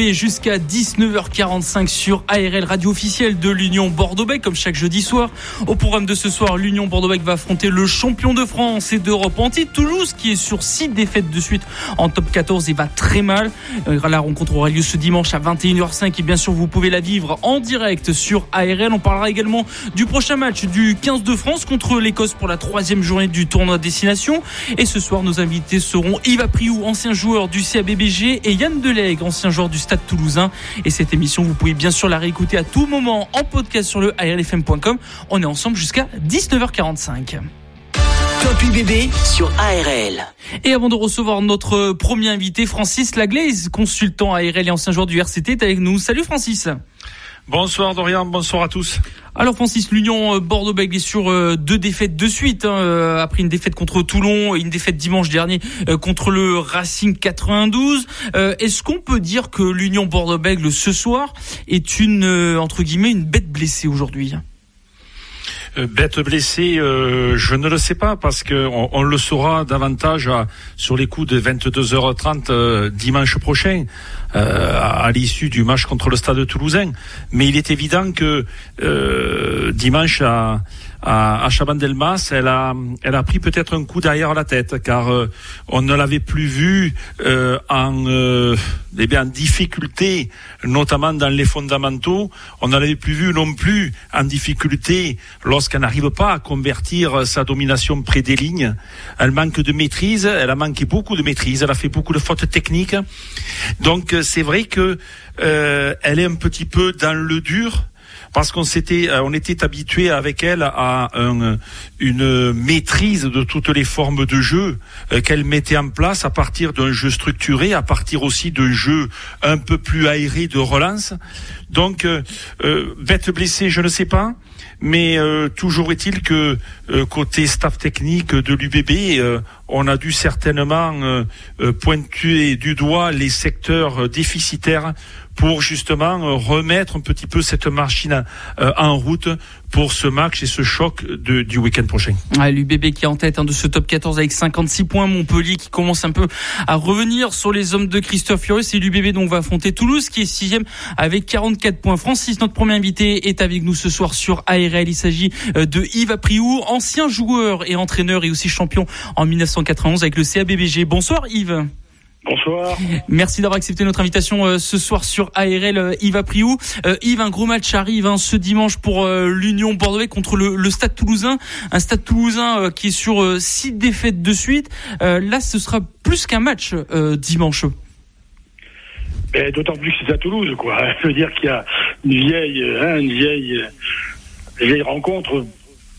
Jusqu'à 19h45 sur ARL radio officielle de l'Union Bordeaux-Bègles comme chaque jeudi soir. Au programme de ce soir, l'Union Bordeaux-Bègles va affronter le champion de France et d'Europe anti Toulouse qui est sur 6 défaites de suite en top 14 et va très mal. Euh, la rencontre aura lieu ce dimanche à 21h05 et bien sûr vous pouvez la vivre en direct sur ARL. On parlera également du prochain match du 15 de France contre l'Écosse pour la troisième journée du tournoi destination. Et ce soir, nos invités seront Yves Apriou, ancien joueur du CABBG et Yann Delègue, ancien joueur du Stade Toulousain. Et cette émission, vous pouvez bien sûr la réécouter à tout moment en podcast sur le arlfm.com. On est ensemble jusqu'à 19h45. Top UBB sur ARL. Et avant de recevoir notre premier invité, Francis Laglaise, consultant ARL et ancien joueur du RCT, est avec nous. Salut Francis. Bonsoir Dorian, bonsoir à tous. Alors Francis, l'Union euh, Bordeaux-Bègles est sur euh, deux défaites de suite, hein, euh, après une défaite contre Toulon et une défaite dimanche dernier contre le Racing 92. Est-ce qu'on peut dire que l'Union Bordeaux-Bègles ce soir est une, entre guillemets, une bête blessée aujourd'hui? euh, bête blessée, euh, je ne le sais pas parce que on, le saura davantage sur les coups de 22h30 euh, dimanche prochain, à, l'issue du match contre le Stade Toulousain. Mais il est évident que dimanche à à, à Chabandelmas, elle a, elle a pris peut-être un coup derrière la tête, car euh, on ne l'avait plus vue euh, en, euh, eh bien, en difficulté, notamment dans les fondamentaux. On ne l'avait plus vue non plus en difficulté lorsqu'elle n'arrive pas à convertir sa domination près des lignes. Elle manque de maîtrise, elle a manqué beaucoup de maîtrise, elle a fait beaucoup de fautes techniques. Donc c'est vrai que elle est un petit peu dans le dur parce qu'on s'était, euh, on était habitué avec elle à une maîtrise de toutes les formes de jeu euh, qu'elle mettait en place à partir d'un jeu structuré, à partir aussi d'un jeu un peu plus aéré de relance. Donc, euh, bête blessée, je ne sais pas. Mais toujours est-il que côté staff technique de l'UBB, on a dû certainement pointer du doigt les secteurs déficitaires pour justement euh, remettre un petit peu cette machine euh, en route pour ce match et ce choc du week-end prochain. L'UBB qui est en tête hein, de ce top 14 avec 56 points. Montpellier qui commence un peu à revenir sur les hommes de Christophe Furieux. C'est l'UBB dont on va affronter Toulouse qui est sixième avec 44 points. Francis, notre premier invité, est avec nous ce soir sur ARL. Il s'agit euh, de Yves Apriou, ancien joueur et entraîneur et aussi champion en 1991 avec le CABBG. Bonsoir Yves. Bonsoir. Merci d'avoir accepté notre invitation euh, ce soir sur ARL euh, Yves Apriou. Euh, Yves, un gros match arrive hein, ce dimanche pour l'Union Bordeaux contre le, Stade Toulousain. Un Stade Toulousain qui est sur six défaites de suite. là, ce sera plus qu'un match dimanche. D'autant plus que c'est à Toulouse, quoi. Je veux dire qu'il y a une vieille, hein, une vieille, vieille rencontre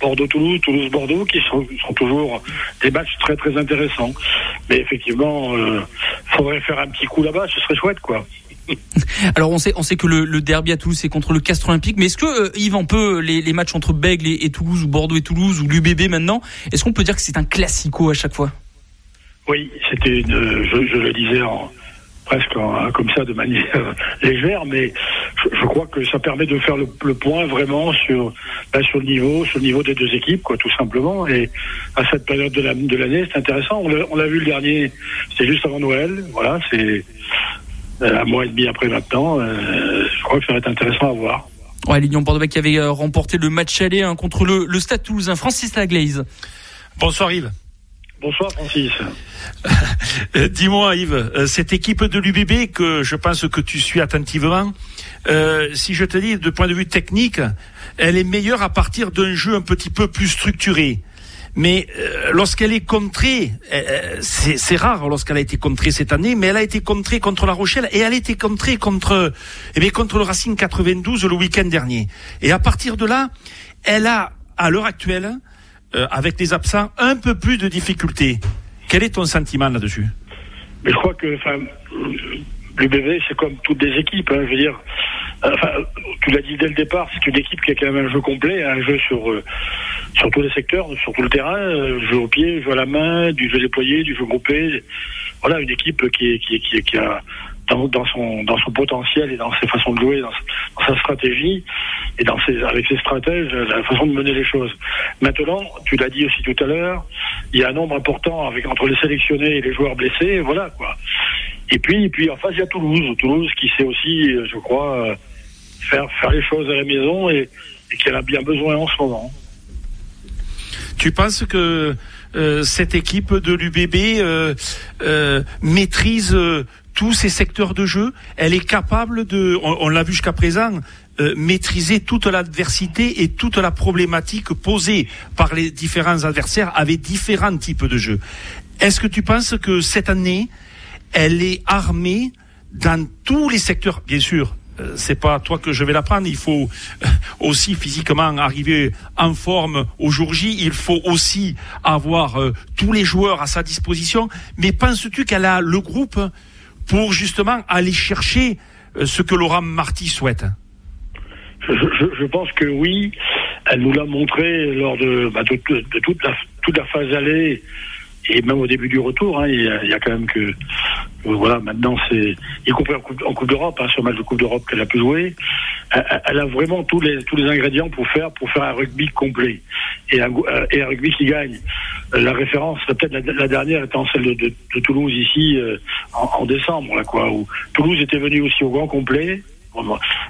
Bordeaux-Toulouse, Toulouse-Bordeaux, qui sont, toujours des matchs très très intéressants. Mais effectivement, il euh, faudrait faire un petit coup là-bas, ce serait chouette, quoi. Alors on sait, on sait que le, derby à Toulouse c'est contre le Castre Olympique, mais est-ce que euh, Yves, on peut les, matchs entre Bègle et, Toulouse ou Bordeaux et Toulouse ou l'UBB maintenant, est-ce qu'on peut dire que c'est un classico à chaque fois? Oui, c'était je, je, le disais en, presque comme ça de manière légère, mais je, crois que ça permet de faire le, point vraiment sur, ben, sur le niveau, sur le niveau des deux équipes, quoi, tout simplement. Et à cette période de l'année, la, c'est intéressant. On l'a vu le dernier, c'était juste avant Noël. Voilà, c'est euh, un mois et demi après maintenant. Euh, je crois que ça va être intéressant à voir. Ouais, l'Union Bordeaux qui avait euh, remporté le match aller hein, contre le, le Stade Toulousain. Francis Laglaise. Bonsoir Yves. Bonsoir Francis. Euh, dis-moi Yves, euh, cette équipe de l'UBB que je pense que tu suis attentivement, euh, si je te dis de point de vue technique, elle est meilleure à partir d'un jeu un petit peu plus structuré. Mais lorsqu'elle est contrée, c'est rare lorsqu'elle a été contrée cette année, mais elle a été contrée contre La Rochelle et elle a été contrée contre, eh bien, contre le Racing 92 le week-end dernier. Et à partir de là, elle a, à l'heure actuelle, euh, avec les absents, un peu plus de difficultés. Quel est ton sentiment là-dessus? Je crois que, l'UBV, c'est comme toutes les équipes. Hein, je veux dire, tu l'as dit dès le départ, c'est une équipe qui a quand même un jeu complet, un jeu sur sur tous les secteurs, sur tout le terrain, jeu au pied, jeu à la main, du jeu déployé, du jeu groupé. Voilà, une équipe qui, qui, qui, qui a dans, son, dans son potentiel et dans ses façons de jouer, dans, sa stratégie et dans ses, avec ses stratèges, la façon de mener les choses. Maintenant, tu l'as dit aussi tout à l'heure, il y a un nombre important avec entre les sélectionnés et les joueurs blessés, voilà quoi. Et puis, puis en face, il y a Toulouse, Toulouse qui sait aussi, je crois, faire faire les choses à la maison et, et en a bien besoin en ce moment. Tu penses que euh, cette équipe de l'UBB euh, euh, maîtrise tous ces secteurs de jeu. Elle est capable de, on, l'a vu jusqu'à présent, maîtriser toute l'adversité et toute la problématique posée par les différents adversaires avec différents types de jeux. Est-ce que tu penses que cette année, elle est armée dans tous les secteurs, bien sûr, euh, c'est pas toi que je vais l'apprendre. Il faut euh, aussi physiquement arriver en forme au jour J. Il faut aussi avoir euh, tous les joueurs à sa disposition. Mais penses-tu qu'elle a le groupe pour justement aller chercher ce que Laurent Marty souhaite je, pense que oui. Elle nous l'a montré lors de, bah, toute, la, phase allée et même au début du retour, hein, il, y a, quand même que voilà, maintenant c'est y compris en Coupe, d'Europe, hein, sur match de Coupe d'Europe qu'elle a pu jouer, elle, a vraiment tous les ingrédients pour faire pour faire un rugby complet et un, et un rugby qui gagne. Euh, la référence, peut-être la, dernière étant celle de, Toulouse ici euh, en, décembre, là quoi, où Toulouse était venu aussi au grand complet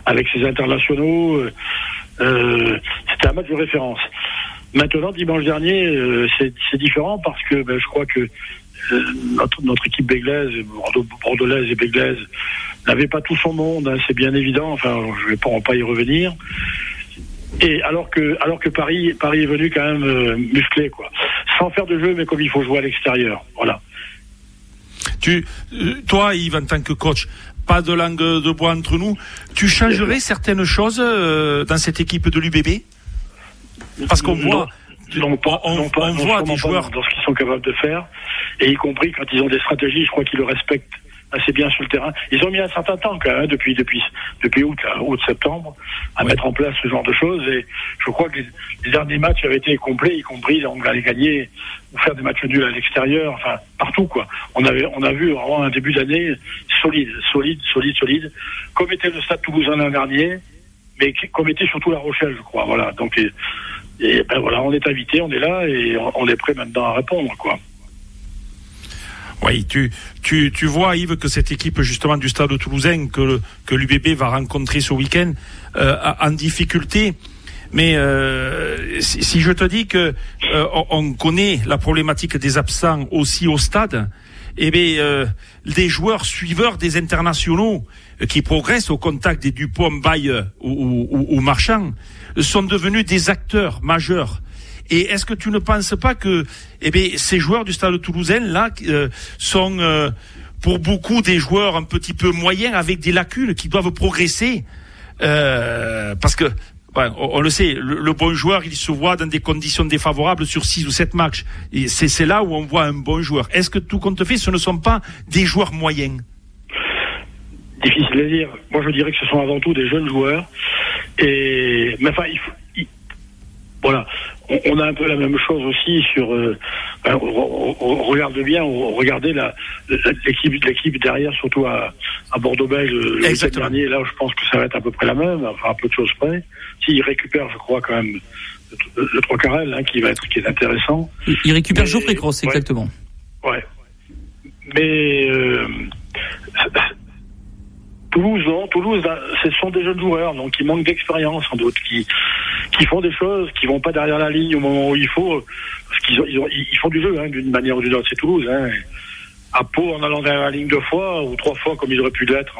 avec ses internationaux. Euh, euh C'était un match de référence. Maintenant, dimanche dernier, euh, c'est différent parce que ben, je crois que euh, notre, notre, équipe béglaise, bordelaise et béglaise, n'avait pas tout son monde, hein, c'est bien évident. Enfin, je vais pas, pas y revenir. Et alors que, alors que Paris, Paris est venu quand même euh, musclé, quoi, sans faire de jeu, mais comme il faut jouer à l'extérieur. Voilà. Tu, toi, Yves, en tant que coach, pas de langue de bois entre nous, tu changerais certaines choses dans cette équipe de l'UBB parce qu'on voit. Non, on, voit des joueurs dans ce qu'ils sont capables de faire, et y compris quand ils ont des stratégies, je crois qu'ils le respectent assez bien sur le terrain. Ils ont mis un certain temps quand même, depuis depuis depuis août, août septembre, à mettre en place ce genre de choses. Et je crois que les, derniers matchs avaient été complets, y compris on allait gagner ou faire des matchs nuls à l'extérieur, enfin partout quoi. On avait on a vu vraiment un début d'année solide, solide, solide, solide, comme était le Stade Toulousain l'an dernier, mais comme était surtout La Rochelle, je crois. Voilà. Donc et ben voilà, on est invité, on est là et on est prêt maintenant à répondre, quoi. Oui, tu, tu, tu vois, Yves, que cette équipe justement du Stade Toulousain que, que l'UBB va rencontrer ce week-end euh, en difficulté. Mais euh, si, je te dis que euh, on connaît la problématique des absents aussi au stade, eh bien, euh, des joueurs suiveurs des internationaux qui progressent au contact des Dupont, Baye ou, ou, ou Marchand sont devenus des acteurs majeurs. Et est-ce que tu ne penses pas que eh ces joueurs du Stade Toulousain là euh, sont euh, pour beaucoup des joueurs un petit peu moyens avec des lacunes qui doivent progresser euh, parce que on, le sait, le, bon joueur, il se voit dans des conditions défavorables sur six ou sept matchs. Et c'est là où on voit un bon joueur. Est-ce que tout compte fait, ce ne sont pas des joueurs moyens? Difficile à dire. Moi, je dirais que ce sont avant tout des jeunes joueurs et, mais enfin, il faut, voilà. On, a un peu la même chose aussi sur. Euh, ben, on, regarde bien, la, l'équipe, l'équipe derrière, surtout à, à Bordeaux-Bègles le dernier. Là, je pense que ça va être à peu près la même, enfin un peu de choses près. S'il récupère, je crois quand même le, 3 carrel, hein, qui va être qui est intéressant. Il, récupère Geoffrey Cross, exactement. Ouais. Mais euh, Toulouse, non. Toulouse, ce sont des jeunes joueurs, donc qui manquent d'expérience, sans doute, qui, qui font des choses, qui vont pas derrière la ligne au moment où il faut, parce qu'ils ont, ils, font du jeu, hein, d'une manière ou d'une autre. C'est Toulouse, hein. À Pau, en allant derrière la ligne deux fois ou trois fois, comme ils auraient pu l'être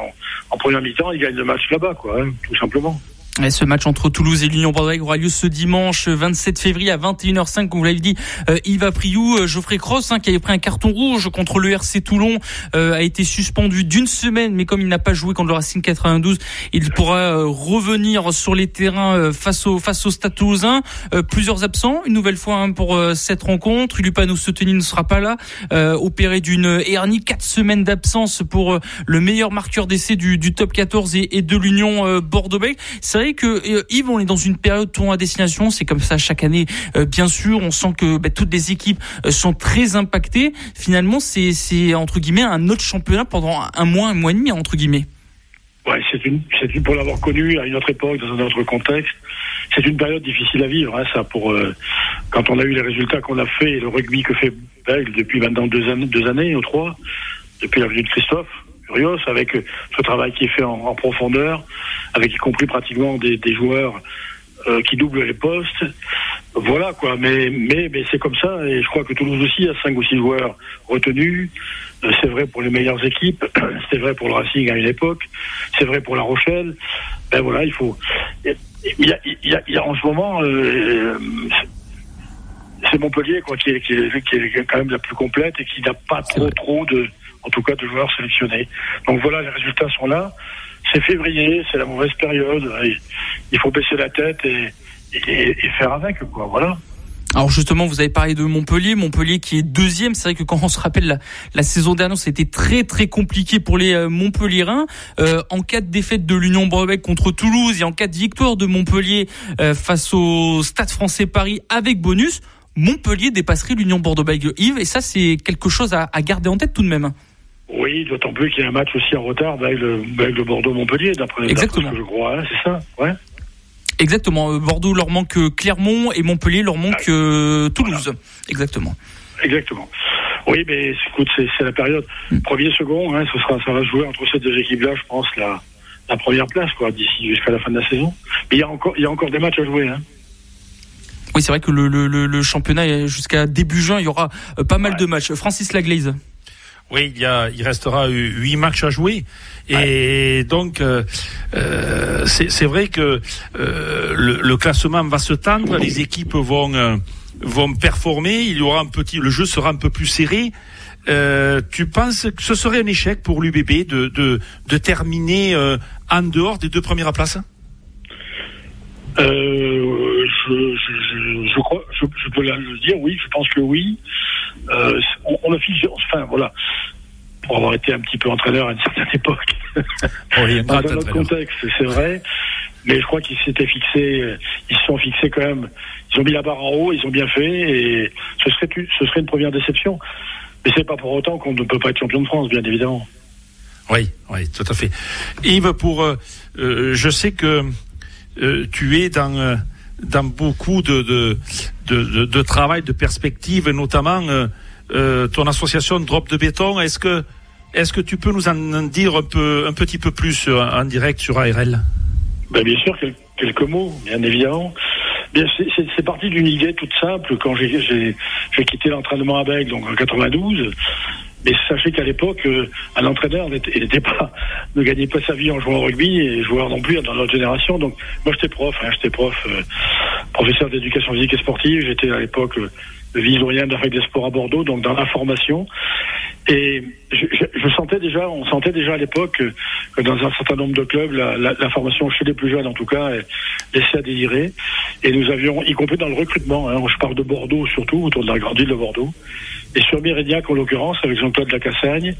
en, première mi-temps, ils gagnent le match là-bas, quoi, hein, tout simplement. Ce match entre Toulouse et l'Union Bordeaux aura lieu ce dimanche 27 février à 21h05, comme vous l'avez dit. Euh, Yves Priou, euh, Geoffrey Cross, hein, qui avait pris un carton rouge contre le RC Toulon, euh, a été suspendu d'une semaine, mais comme il n'a pas joué contre le Racing 92, il pourra euh, revenir sur les terrains face au face au Stade Toulousain. plusieurs absents, une nouvelle fois hein, pour cette rencontre. Ulupano Souteni ne sera pas là, opéré d'une hernie, quatre semaines d'absence pour le meilleur marqueur d'essai du, du, top 14 et, et de l'Union Bordeaux-Bègles vrai que euh, Yves, on est dans une période tournoi à destination, c'est comme ça chaque année. Euh, bien sûr, on sent que bah, toutes les équipes euh, sont très impactées. Finalement, c'est entre guillemets un autre championnat pendant un mois, un mois et demi entre guillemets. Ouais, c'est une, c'est une, pour l'avoir connu à une autre époque, dans un autre contexte, c'est une période difficile à vivre, hein, ça, pour, quand on a eu les résultats qu'on a fait, et le rugby que fait Bègle depuis maintenant deux années, deux années ou trois, depuis la venue de Christophe, avec euh, ce travail qui est fait en, profondeur, avec y compris pratiquement des, joueurs euh, qui doublent les postes. Voilà quoi, mais mais mais c'est comme ça et je crois que Toulouse aussi a cinq ou six joueurs retenus. Euh, c'est vrai pour les meilleures équipes, c'est vrai pour le Racing à une époque, c'est vrai pour La Rochelle. Ben voilà, il faut. Il y a, il y a, en ce moment. c'est Montpellier quoi qui est, qui, est, qui est quand même la plus complète et qui n'a pas trop trop de en tout cas de joueurs sélectionnés. Donc voilà, les résultats sont là. C'est février, c'est la mauvaise période. Il faut baisser la tête et, faire avec, quoi. Voilà. Alors justement, vous avez parlé de Montpellier, Montpellier qui est deuxième. C'est vrai que quand on se rappelle la, saison dernière, c'était très très compliqué pour les euh, Montpelliérains. Euh, en cas de défaite de l'Union Bordeaux contre Toulouse et en cas de victoire de Montpellier euh, face au Stade Français Paris avec bonus, Montpellier dépasserait l'Union Bordeaux-Bègles. Yves, et ça c'est quelque chose à garder en tête tout de même. Oui, d'autant plus qu'il y a un match aussi en retard avec le, Bordeaux-Montpellier, d'après ce que je crois, hein, c'est ça ouais Exactement. Euh, Bordeaux leur manque euh, Clermont et Montpellier leur manque ah, euh, Toulouse. Exactement. Exactement. Oui, mais écoute, c'est la période. Hmm. Premier, second, hein, ce sera, ça va jouer entre ces deux équipes-là, je pense, la, la première place, quoi, d'ici jusqu'à la fin de la saison. Mais il y a encore, il y a encore des matchs à jouer, hein. Oui, c'est vrai que le, le, le championnat jusqu'à début juin, il y aura pas mal de matchs. Francis Laglaise. Oui, il, y a, il restera huit matchs à jouer. Et donc, euh, euh, c'est vrai que euh, le, classement va se tendre, les équipes vont vont performer, il y aura un petit, le jeu sera un peu plus serré. tu penses que ce serait un échec pour l'UBB de, de, de terminer en dehors des deux premières places? Euh, je, je, je, crois, je, je, peux le dire, oui, je pense que oui. Euh, on, on, a fixé, enfin voilà, pour avoir été un petit peu entraîneur à une certaine époque, oui, dans un autre contexte, c'est vrai. Mais je crois qu'ils s'étaient fixés, ils se sont fixés quand même. Ils ont mis la barre en haut, ils ont bien fait, et ce serait, ce serait une première déception. Mais c'est pas pour autant qu'on ne peut pas être champion de France, bien évidemment. Oui, oui, tout à fait. Yves, pour, euh, euh je sais que euh, tu es dans euh, dans beaucoup de de, de, travail, de perspectives, notamment euh, ton association Drop de béton. Est-ce que est-ce que tu peux nous en dire un peu un petit peu plus en direct sur ARL ben Bien sûr, quelques mots, bien évidemment. C'est parti d'une idée toute simple quand j'ai quitté l'entraînement à Bègle, donc en 92. Mais sachez qu'à l'époque, euh, un entraîneur n'était pas, ne gagnait pas sa vie en jouant au rugby et joueur non plus dans notre génération. Donc moi j'étais prof, hein, j'étais prof, euh, professeur d'éducation physique et sportive. J'étais à l'époque euh, de la des sports à Bordeaux, donc dans la formation. Et je, je, sentais déjà, on sentait déjà à l'époque que, dans un certain nombre de clubs, la, la, la, formation chez les plus jeunes, en tout cas, laissait à désirer. Et nous avions, y compris dans le recrutement, hein, je parle de Bordeaux surtout, autour de la grande ville de Bordeaux, et sur Méridiac, en l'occurrence, avec Jean-Claude Lacassagne,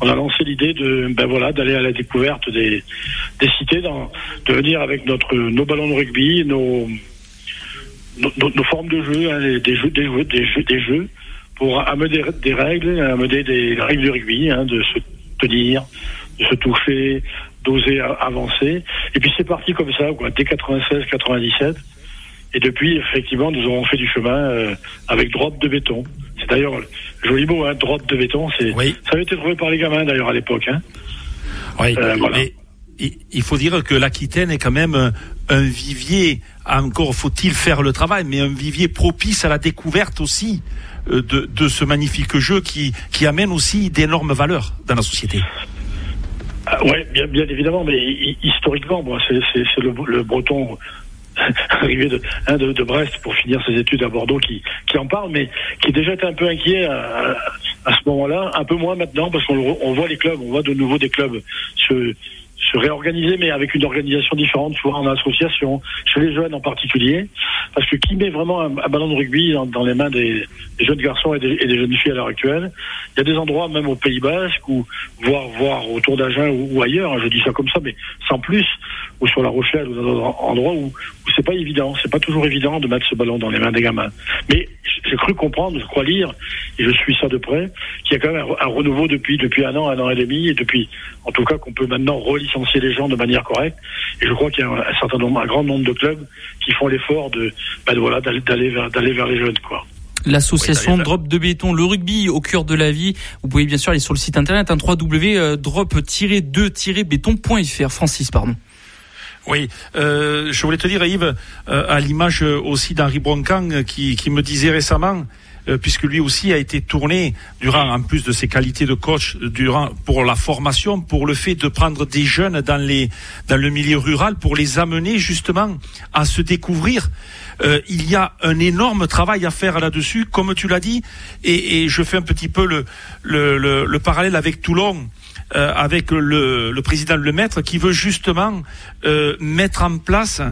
on a lancé l'idée de, ben voilà, d'aller à la découverte des, des cités, dans, de venir avec notre, nos ballons de rugby, nos, nos, formes de jeu, hein, des, jeux, des, jeux, des jeux, des jeux, pour amener des règles, amener des règles de rugby, hein, de se tenir, de se toucher, d'oser avancer. Et puis c'est parti comme ça, quoi, dès 96-97. Et depuis, effectivement, nous avons fait du chemin euh, avec drop de béton. C'est d'ailleurs joli mot, hein, drop de béton. C'est ça avait été trouvé par les gamins d'ailleurs à l'époque. Hein. Oui. Euh, mais il faut dire que l'Aquitaine est quand même un vivier. Encore faut-il faire le travail, mais un vivier propice à la découverte aussi euh, de, de ce magnifique jeu qui, qui amène aussi d'énormes valeurs dans la société. Ah, ouais, bien, évidemment, mais historiquement, bon, c'est le, le breton arrivé hein, de, de, Brest pour finir ses études à Bordeaux qui, qui en parle, mais qui déjà était un peu inquiet à, à ce moment-là, un peu moins maintenant, parce qu'on voit les clubs, on voit de nouveau des clubs se, se réorganiser, mais avec une organisation différente, soit en association, chez les jeunes en particulier. Parce que qui met vraiment un, ballon de rugby dans, les mains des, jeunes garçons et des, jeunes filles à l'heure actuelle? Il y a des endroits, même au Pays Basque, ou voire, voire autour d'Agen ou, ailleurs, hein, je dis ça comme ça, mais sans plus, ou sur La Rochelle, ou dans d'autres endroits où, où c'est pas évident, c'est pas toujours évident de mettre ce ballon dans les mains des gamins. Mais j'ai cru comprendre, je crois lire, et je suis ça de près, qu'il y a quand même un, renouveau depuis depuis un an, un an et demi, et depuis, en tout cas, qu'on peut maintenant relicencier les gens de manière correcte. Et je crois qu'il y a un, certain nombre, un grand nombre de clubs qui font l'effort de, bah, voilà, d'aller vers, d'aller vers les jeunes, quoi l'association Drop de béton, le rugby au cœur de la vie. Vous pouvez bien sûr aller sur le site internet hein, www.drop-2-béton.fr. Francis, pardon. Oui, euh, je voulais te dire, Yves, euh, à l'image aussi d'Henri Broncan qui, me disait récemment, euh, puisque lui aussi a été tourné durant, en plus de ses qualités de coach, durant pour la formation, pour le fait de prendre des jeunes dans les dans le milieu rural pour les amener justement à se découvrir. Euh, il y a un énorme travail à faire là-dessus, comme tu l'as dit, et, je fais un petit peu le, le parallèle avec Toulon. Euh, avec le, le, président Lemaître qui veut justement euh, mettre en place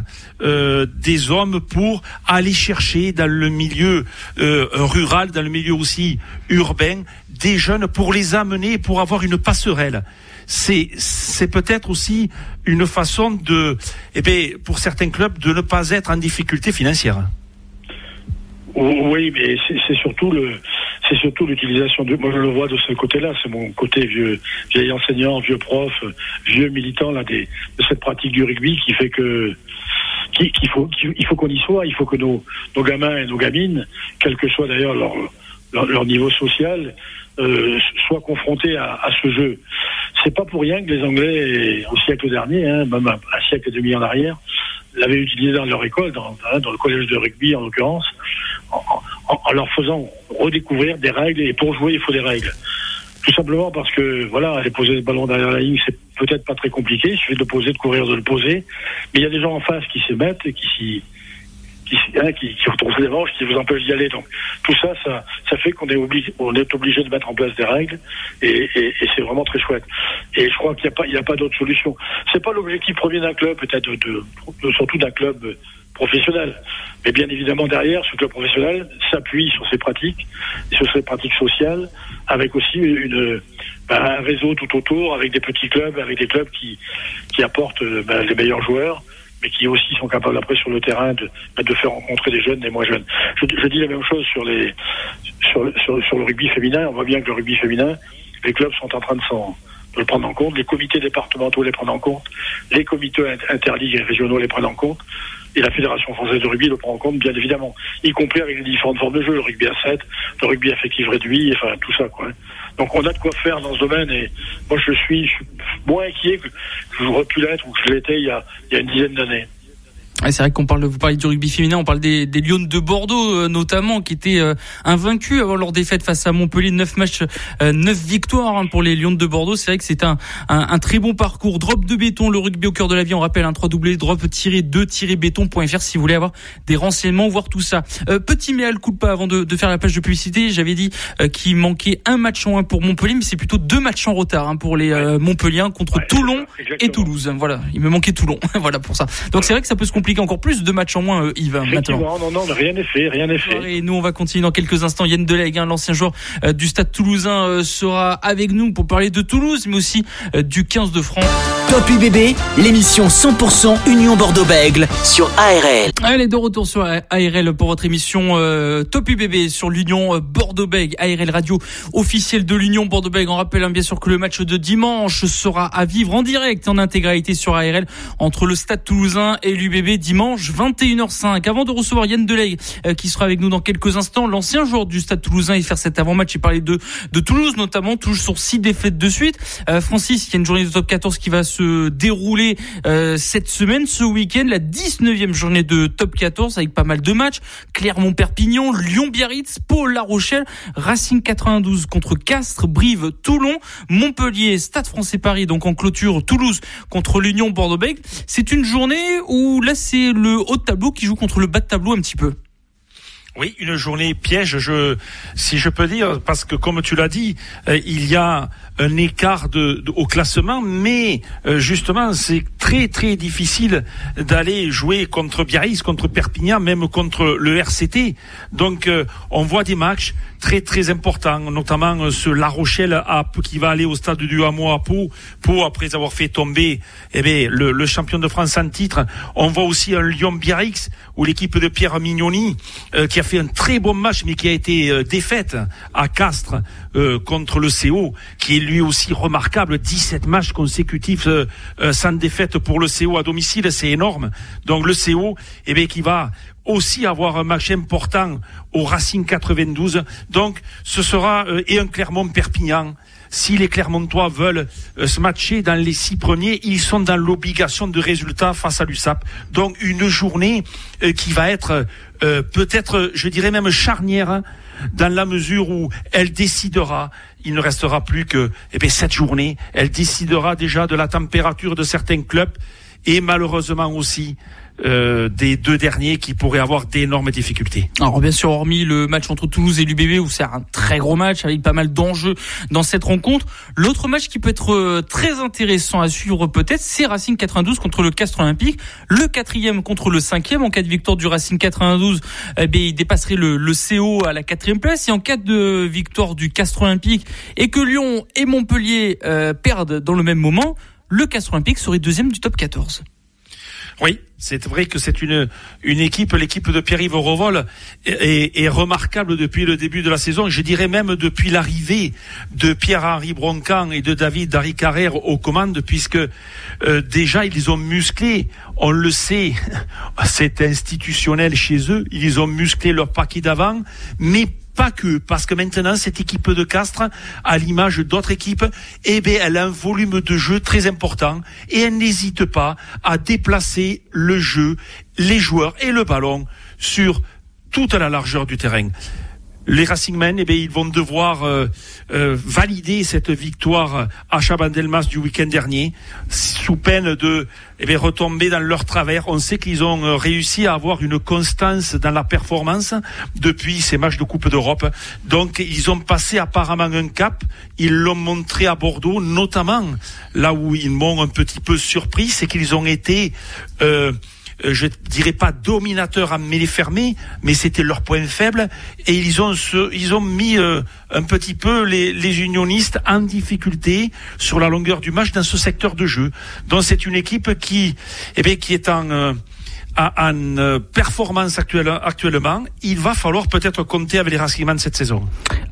euh, des hommes pour aller chercher dans le milieu euh, rural, dans le milieu aussi urbain, des jeunes pour les amener, pour avoir une passerelle. C'est c'est peut-être aussi une façon de, eh bien, pour certains clubs, de ne pas être en difficulté financière. Oui, mais c'est surtout le, c'est surtout l'utilisation de. Moi, je le vois de ce côté-là. C'est mon côté vieux, vieil enseignant, vieux prof, vieux militant là des, de cette pratique du rugby qui fait que qu'il faut qu'il faut qu'on y soit. Il faut que nos, gamins et nos gamines, quel que soit d'ailleurs leur, leur, niveau social, euh, soient confrontés à, ce jeu. C'est pas pour rien que les Anglais, au siècle dernier, hein, même un, siècle et demi en arrière, l'avaient utilisé dans leur école, dans, hein, dans le collège de rugby en l'occurrence, en, leur faisant redécouvrir des règles. Et pour jouer, il faut des règles. Tout simplement parce que, voilà, aller poser le ballon derrière la ligne, c'est peut-être pas très compliqué. Il suffit de le poser, de courir, de le poser. Mais il y a des gens en face qui se mettent et qui s'y qui, hein, qui, qui les manches, qui vous empêchent d'y aller. Donc tout ça, ça, fait qu'on est obligé, est obligé de mettre en place des règles, et, c'est vraiment très chouette. Et je crois qu'il n'y a pas, pas d'autre solution. C'est pas l'objectif premier d'un club, peut-être de, surtout d'un club professionnel. Mais bien évidemment, derrière, ce club professionnel s'appuie sur ses pratiques, sur ses pratiques sociales, avec aussi une, ben, un réseau tout autour, avec des petits clubs, avec des clubs qui, qui apportent ben, les meilleurs joueurs, mais qui aussi sont capables après sur le terrain de, de faire rencontrer des jeunes, des moins jeunes. Je, je dis la même chose sur, les, sur, sur, le rugby féminin. On voit bien que le rugby féminin, les clubs sont en train de, de le prendre en compte, les comités départementaux les prennent en compte, les comités interligues et régionaux les prennent en compte, et la Fédération française de rugby le prend en compte, bien évidemment, y compris avec les différentes formes de jeu, le rugby à 7, le rugby affectif réduit, enfin tout ça. Quoi. Donc on a de quoi faire dans ce domaine, et moi je suis, moins inquiet que, j'aurais pu l'être ou que je l'étais il y a une dizaine d'années c'est vrai qu'on parle, vous parlez du rugby féminin, on parle des, des Lions de Bordeaux euh, notamment, qui étaient euh, invaincus avant leur défaite face à Montpellier, 9 matchs, euh, 9 victoires hein, pour les Lions de Bordeaux. C'est vrai que c'est un, un, très bon parcours. Drop de béton, le rugby au cœur de la vie. On rappelle un 3 doublé drop-2-béton.fr si vous voulez avoir des renseignements, voir tout ça. Euh, petit méal coup de pas avant de, de, faire la page de publicité. J'avais dit qu'il manquait un match en moins pour Montpellier, mais c'est plutôt deux matchs en retard hein, pour les Montpelliens contre Toulon et Toulouse. Voilà, il me manquait Toulon. voilà pour ça. Donc c'est vrai que ça peut se compliquer encore plus de matchs en moins, euh, Yves, maintenant. Non, non, rien n'est fait, rien n'est fait. Et nous, on va continuer dans quelques instants. Yann Delegue, hein, l'ancien joueur euh, du Stade Toulousain, euh, sera avec nous pour parler de Toulouse, mais aussi du 15 de France. Top UBB, l'émission 100% Union Bordeaux-Bègle sur ARL. Allez, de retour sur ARL pour votre émission Top UBB sur l'Union Bordeaux-Bègle, ARL radio officielle de l'Union Bordeaux-Bègle. On rappelle hein, bien sûr que le match de dimanche sera à vivre en direct en intégralité sur ARL entre le Stade Toulousain et l'UBB dimanche 21h05. Avant de recevoir Yann Delay, qui sera avec nous dans quelques instants, l'ancien joueur du Stade Toulousain et faire cet avant-match et parler de de Toulouse notamment, toujours sur six défaites de suite. Francis, il y a une journée de top 14 qui va se dérouler cette semaine, ce week-end, la 19e journée de top 14 avec pas mal de matchs. Clermont-Perpignan, Lyon-Biarritz, Pau-La Rochelle, Racing 92 contre Castres, Brive, Toulon, Montpellier, Stade français Paris, donc en clôture, Toulouse contre l'Union Bordeaux-Bègles. C'est une journée où là c'est le haut de tableau qui joue contre le bas de tableau un petit peu. Oui, une journée piège, si je peux dire, parce que comme tu l'as dit, euh, il y a un écart de, au classement, mais euh, justement, c'est très très difficile d'aller jouer contre Biarritz, contre Perpignan, même contre le RCT. Donc, euh, on voit des matchs très très importants, notamment ce La Rochelle à, qui va aller au stade du Hameau à Pau, Pau après avoir fait tomber eh bien, le, le champion de France en titre. On voit aussi un Lyon-Biarritz où l'équipe de Pierre Mignoni, qui a fait un très bon match, mais qui a été euh, défaite à Castres euh, contre le CO, qui est lui aussi remarquable. 17 matchs consécutifs euh, sans défaite pour le CO à domicile, c'est énorme. Donc le CO, eh bien, qui va aussi avoir un match important au Racing 92. Donc ce sera et un Clermont-Perpignan si les Clermontois veulent se matcher dans les six premiers, ils sont dans l'obligation de résultat face à l'USAP. Donc une journée qui va être euh, peut-être, je dirais même charnière, hein, dans la mesure où elle décidera, il ne restera plus que eh bien, cette journée, elle décidera déjà de la température de certains clubs et malheureusement aussi euh, des deux derniers qui pourraient avoir d'énormes difficultés. Alors bien sûr, hormis le match entre Toulouse et l'UBB où c'est un très gros match avec pas mal d'enjeux dans cette rencontre, l'autre match qui peut être euh, très intéressant à suivre peut-être, c'est Racing 92 contre le Castre Olympique, le quatrième contre le cinquième. En cas de victoire du Racing 92, eh bien, il dépasserait le, le CO à la quatrième place. Et en cas de victoire du Castre Olympique et que Lyon et Montpellier euh, perdent dans le même moment, le Castre Olympique serait deuxième du top 14. Oui, c'est vrai que c'est une, une équipe, l'équipe de Pierre-Yves Rovol est, remarquable depuis le début de la saison. Je dirais même depuis l'arrivée de Pierre-Henri Broncan et de David Dari Carrère aux commandes, puisque euh, déjà ils ont musclé, on le sait, c'est institutionnel chez eux, ils ont musclé leur paquet d'avant, mais pas que, parce que maintenant, cette équipe de Castres, à l'image d'autres équipes, eh bien, elle a un volume de jeu très important et elle n'hésite pas à déplacer le jeu, les joueurs et le ballon sur toute la largeur du terrain les Racingmen, eh bien, ils vont devoir euh, euh, valider cette victoire à Chabandelmas du week-end dernier, sous peine de eh retomber dans leur travers. On sait qu'ils ont euh, réussi à avoir une constance dans la performance depuis ces matchs de Coupe d'Europe. Donc, ils ont passé apparemment un cap. Ils l'ont montré à Bordeaux, notamment là où ils m'ont un petit peu surpris, c'est qu'ils ont été je dirais pas dominateur à mêlée fermée, mais c'était leur point faible et ils ont ils ont mis euh, un petit peu les, les unionistes en difficulté sur la longueur du match dans ce secteur de jeu. Donc c'est une équipe qui, eh bien, qui est en euh, en performance actuelle, actuellement, il va falloir peut-être compter avec les Racingman cette saison.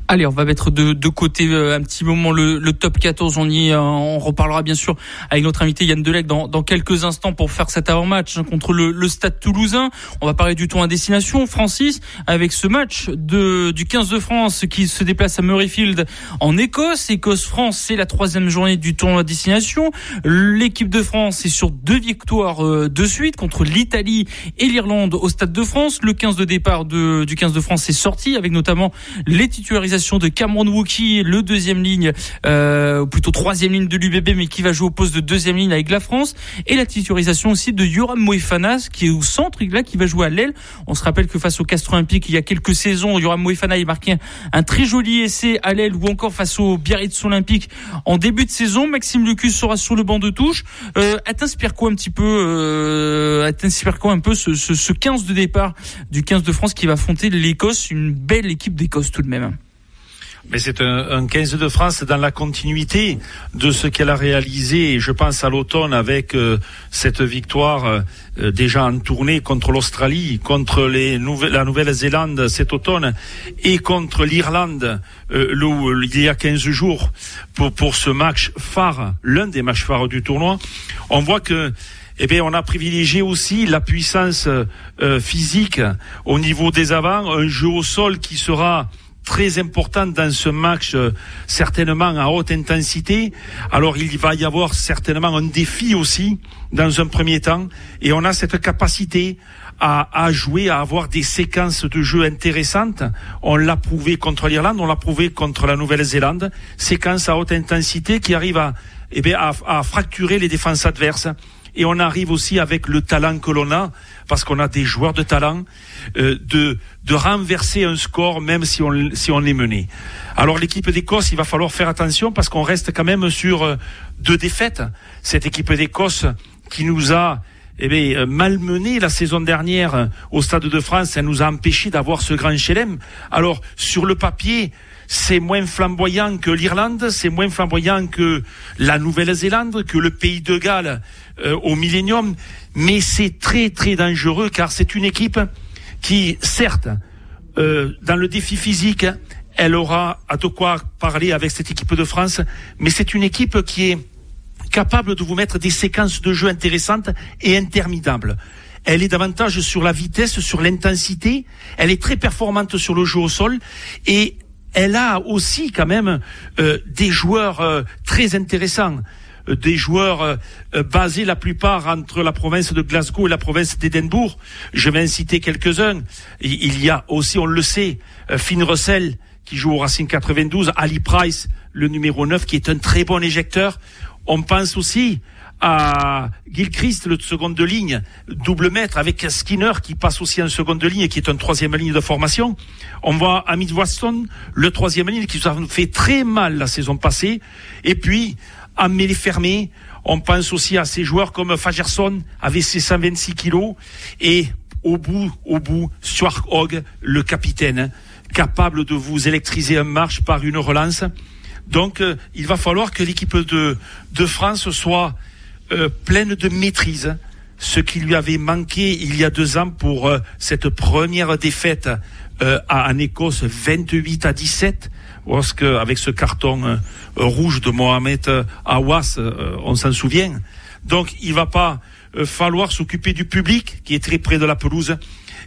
Allez, on va mettre de, de côté euh, un petit moment le, le, top 14. On y, euh, on reparlera bien sûr avec notre invité Yann Delec dans, dans quelques instants pour faire cet avant-match contre le, le, Stade Toulousain. On va parler du tour à destination, Francis, avec ce match de, du 15 de France qui se déplace à Murrayfield en Écosse. Écosse-France, c'est la troisième journée du tour à destination. L'équipe de France est sur deux victoires euh, de suite contre l'Italie et l'Irlande au Stade de France. Le 15 de départ du 15 de France est sorti avec notamment les titularisations de Cameron Wookie, le deuxième ligne, euh, ou plutôt troisième ligne de l'UBB, mais qui va jouer au poste de deuxième ligne avec la France, et la titularisation aussi de Yoram Moefana, qui est au centre, là, qui va jouer à l'aile. On se rappelle que face au Castres Olympique, il y a quelques saisons, Yoram Moefana a marqué un, très joli essai à l'aile, ou encore face au Biarritz Olympique en début de saison. Maxime Lucus sera sur le banc de touche. Euh, elle quoi un petit peu, euh, elle t'inspire un peu ce, ce, ce 15 de départ du 15 de France qui va affronter l'Écosse, une belle équipe d'Écosse tout de même mais c'est un, un, 15 de France dans la continuité de ce qu'elle a réalisé, je pense à l'automne avec euh, cette victoire euh, déjà en tournée contre l'Australie, contre la Nouvelle-Zélande cet automne et contre l'Irlande euh, il y a 15 jours pour, pour ce match phare, l'un des matchs phares du tournoi. On voit que eh bien, on a privilégié aussi la puissance euh, physique au niveau des avants, un jeu au sol qui sera très important dans ce match, euh, certainement à haute intensité. Alors il va y avoir certainement un défi aussi dans un premier temps, et on a cette capacité à, jouer, à avoir des séquences de jeu intéressantes. On l'a prouvé contre l'Irlande, on l'a prouvé contre la Nouvelle-Zélande. Séquences à haute intensité qui arrivent à, eh bien, à fracturer les défenses adverses et on arrive aussi avec le talent que l'on a, parce qu'on a des joueurs de talent, euh, de, de renverser un score même si on, si on est mené. Alors l'équipe d'Écosse, il va falloir faire attention parce qu'on reste quand même sur euh, deux défaites. Cette équipe d'Écosse qui nous a eh bien, euh, malmené la saison dernière euh, au Stade de France, elle nous a empêché d'avoir ce grand chelem. Alors sur le papier, c'est moins flamboyant que l'Irlande, c'est moins flamboyant que la Nouvelle-Zélande, que le pays de Galles euh, au Millennium, mais c'est très très dangereux car c'est une équipe qui, certes, euh, dans le défi physique, elle aura à de quoi parler avec cette équipe de France, mais c'est une équipe qui est capable de vous mettre des séquences de jeu intéressantes et interminables. Elle est davantage sur la vitesse, sur l'intensité. Elle est très performante sur le jeu au sol et elle a aussi quand même euh, des joueurs euh, très intéressants des joueurs basés la plupart entre la province de Glasgow et la province d'Édimbourg. Je vais citer quelques-uns. Il y a aussi, on le sait, Finn Russell qui joue au Racing 92, Ali Price, le numéro 9, qui est un très bon éjecteur. On pense aussi à Gilchrist, le seconde de ligne, double maître, avec Skinner qui passe aussi en seconde de ligne et qui est une troisième ligne de formation. On voit Amit Waston, le troisième ligne, qui nous a fait très mal la saison passée. Et puis, Amélie Fermé, on pense aussi à ces joueurs comme Fagerson, avec ses 126 kilos. Et au bout, au bout, Stuart Hogg, le capitaine, capable de vous électriser un marche par une relance. Donc, euh, il va falloir que l'équipe de, de France soit euh, pleine de maîtrise, ce qui lui avait manqué il y a deux ans pour euh, cette première défaite euh, en Écosse 28 à 17 lorsque avec ce carton rouge de Mohamed Awas on s'en souvient. Donc il va pas falloir s'occuper du public qui est très près de la pelouse.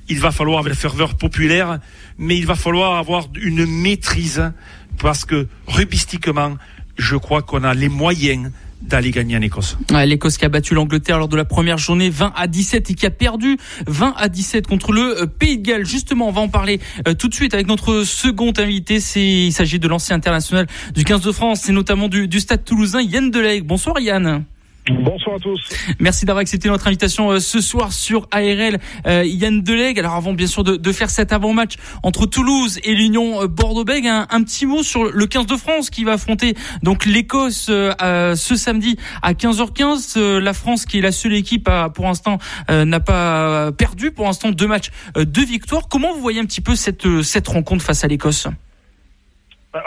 Il va falloir avec la ferveur populaire mais il va falloir avoir une maîtrise parce que rubistiquement je crois qu'on a les moyens d'aller gagner en Écosse. L'Écosse qui a battu l'Angleterre lors de la première journée 20 à 17 et qui a perdu 20 à 17 contre le euh, Pays de Galles. Justement, on va en parler euh, tout de suite avec notre second invité. Il s'agit de l'ancien international du 15 de France et notamment du, du Stade Toulousain, Yann Delegue. Bonsoir Yann. Bonsoir à tous. Merci d'avoir accepté notre invitation euh, ce soir sur ARL. Euh, Yann Delegue, alors avant bien sûr de, faire cet avant-match entre Toulouse et l'Union euh, Bordeaux-Bègles, un, petit mot sur le 15 de France qui va affronter donc l'Écosse ce samedi à 15h15. la France qui est la seule équipe à, pour l'instant n'a pas perdu pour l'instant deux matchs, deux victoires. Comment vous voyez un petit peu cette, cette rencontre face à l'Écosse?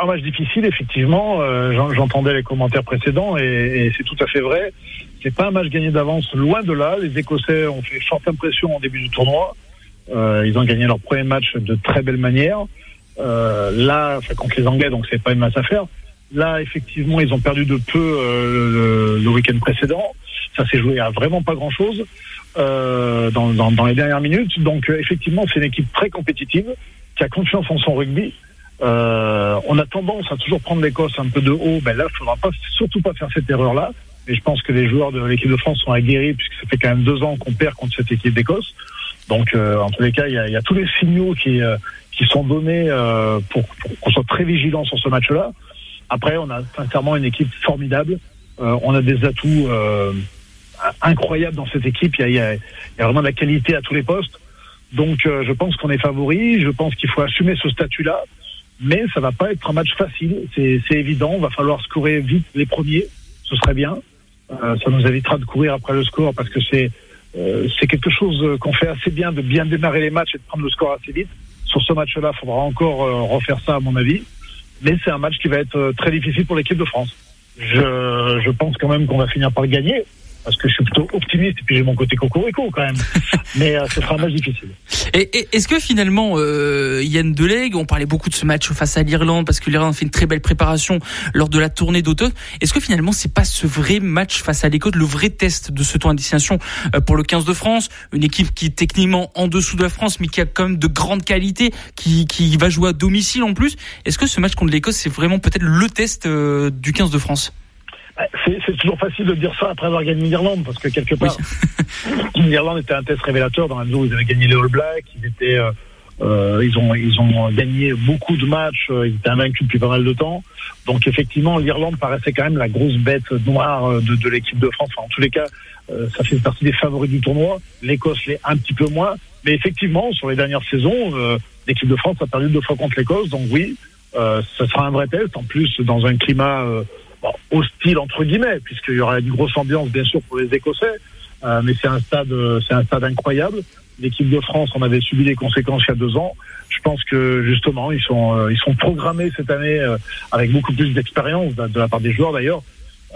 Un match difficile, effectivement. Euh, J'entendais les commentaires précédents et, et c'est tout à fait vrai. C'est pas un match gagné d'avance, loin de là. Les Écossais ont fait forte impression en début du tournoi. Euh, ils ont gagné leur premier match de très belle manière. Euh, là, enfin, contre les Anglais, donc c'est pas une masse à faire. Là, effectivement, ils ont perdu de peu euh, le, le week-end précédent. Ça s'est joué à vraiment pas grand-chose euh, dans, dans, dans les dernières minutes. Donc, euh, effectivement, c'est une équipe très compétitive qui a confiance en son rugby. Euh, on a tendance à toujours prendre l'Écosse un peu de haut. Ben là, il faudra pas, surtout pas faire cette erreur-là. Mais je pense que les joueurs de l'équipe de France sont aguerris puisque ça fait quand même deux ans qu'on perd contre cette équipe d'Écosse. Donc, euh, en tous les cas, il y a, y a, tous les signaux qui, euh, qui sont donnés euh, pour, pour qu'on soit très vigilant sur ce match-là. Après, on a sincèrement une équipe formidable. Euh, on a des atouts euh, incroyables dans cette équipe. Il y y, y a, vraiment de la qualité à tous les postes. Donc, je pense qu'on est favori. Je pense qu'il faut assumer ce statut-là mais ça va pas être un match facile, c'est évident. Il va falloir scorer vite les premiers, ce serait bien. Euh, ça nous évitera de courir après le score parce que c'est euh, c'est quelque chose qu'on fait assez bien, de bien démarrer les matchs et de prendre le score assez vite. Sur ce match-là, faudra encore euh, refaire ça à mon avis, mais c'est un match qui va être très difficile pour l'équipe de France. Je, je pense quand même qu'on va finir par gagner, parce que je suis plutôt optimiste et puis j'ai mon côté cocorico quand même. Mais euh, ce sera un match difficile. Et, est-ce que finalement, euh, Yann Delegue, on parlait beaucoup de ce match face à l'Irlande parce que l'Irlande a fait une très belle préparation lors de la tournée d'automne. Est-ce que finalement, c'est pas ce vrai match face à l'Écosse, le vrai test de ce tour destination euh, pour le 15 de France, une équipe qui est techniquement en dessous de la France, mais qui a quand même de grandes qualités, qui, qui va jouer à domicile en plus. Est-ce que ce match contre l'Écosse, c'est vraiment peut-être le test euh, du 15 de France? C'est toujours facile de dire ça après avoir gagné l'Irlande, parce que quelque part, l'Irlande était un test révélateur dans la mesure où ils avaient gagné les All Blacks, ils étaient, euh, euh, ils ont, ils ont gagné beaucoup de matchs, euh, ils étaient invaincus depuis pas mal de temps. Donc effectivement, l'Irlande paraissait quand même la grosse bête noire de, de l'équipe de France. Enfin, en tous les cas, ça fait partie des favoris du tournoi. L'Écosse l'est un petit peu moins, mais effectivement, sur les dernières saisons, l'équipe de France a perdu deux fois contre l'Écosse. Donc oui, ce sera un vrai test. En plus, dans un climat bon, hostile entre guillemets, puisqu'il y aura une grosse ambiance bien sûr pour les Écossais, euh, mais c'est un stade, c'est un stade incroyable. L'équipe de France en avait subi les conséquences il y a deux ans. Je pense que justement ils sont euh, ils sont programmés cette année euh, avec beaucoup plus d'expérience de, la part des joueurs d'ailleurs.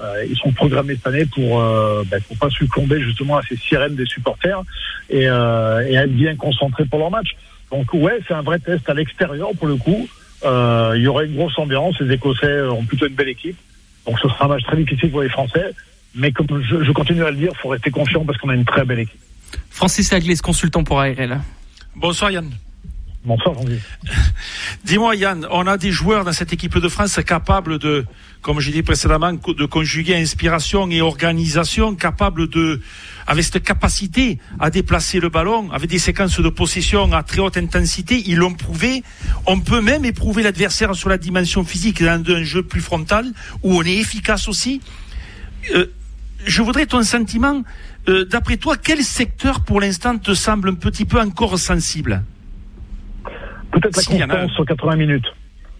Euh, ils sont programmés cette année pour ben, pour pas succomber justement à ces sirènes des supporters et, et être bien concentrés pour leur match. Donc ouais, c'est un vrai test à l'extérieur pour le coup. il y aura une grosse ambiance. Les Écossais ont plutôt une belle équipe. Donc ce sera un match très difficile pour les Français. Mais comme je, continue à le dire, il faut rester confiant parce qu'on a une très belle équipe. Francis Aglis, consultant pour ARL. Bonsoir Yann. Bonsoir Francis. Dis-moi Yann, on a des joueurs dans cette équipe de France capables de, comme j'ai dit précédemment, de conjuguer inspiration et organisation, capables de, avec cette capacité à déplacer le ballon, avec des séquences de possession à très haute intensité, ils l'ont prouvé. On peut même éprouver l'adversaire sur la dimension physique dans un jeu plus frontal, où on est efficace aussi. Euh, je voudrais ton sentiment. Euh, d'après toi, quel secteur pour l'instant te semble un petit peu encore sensible? Peut-être la constance sur 80 minutes.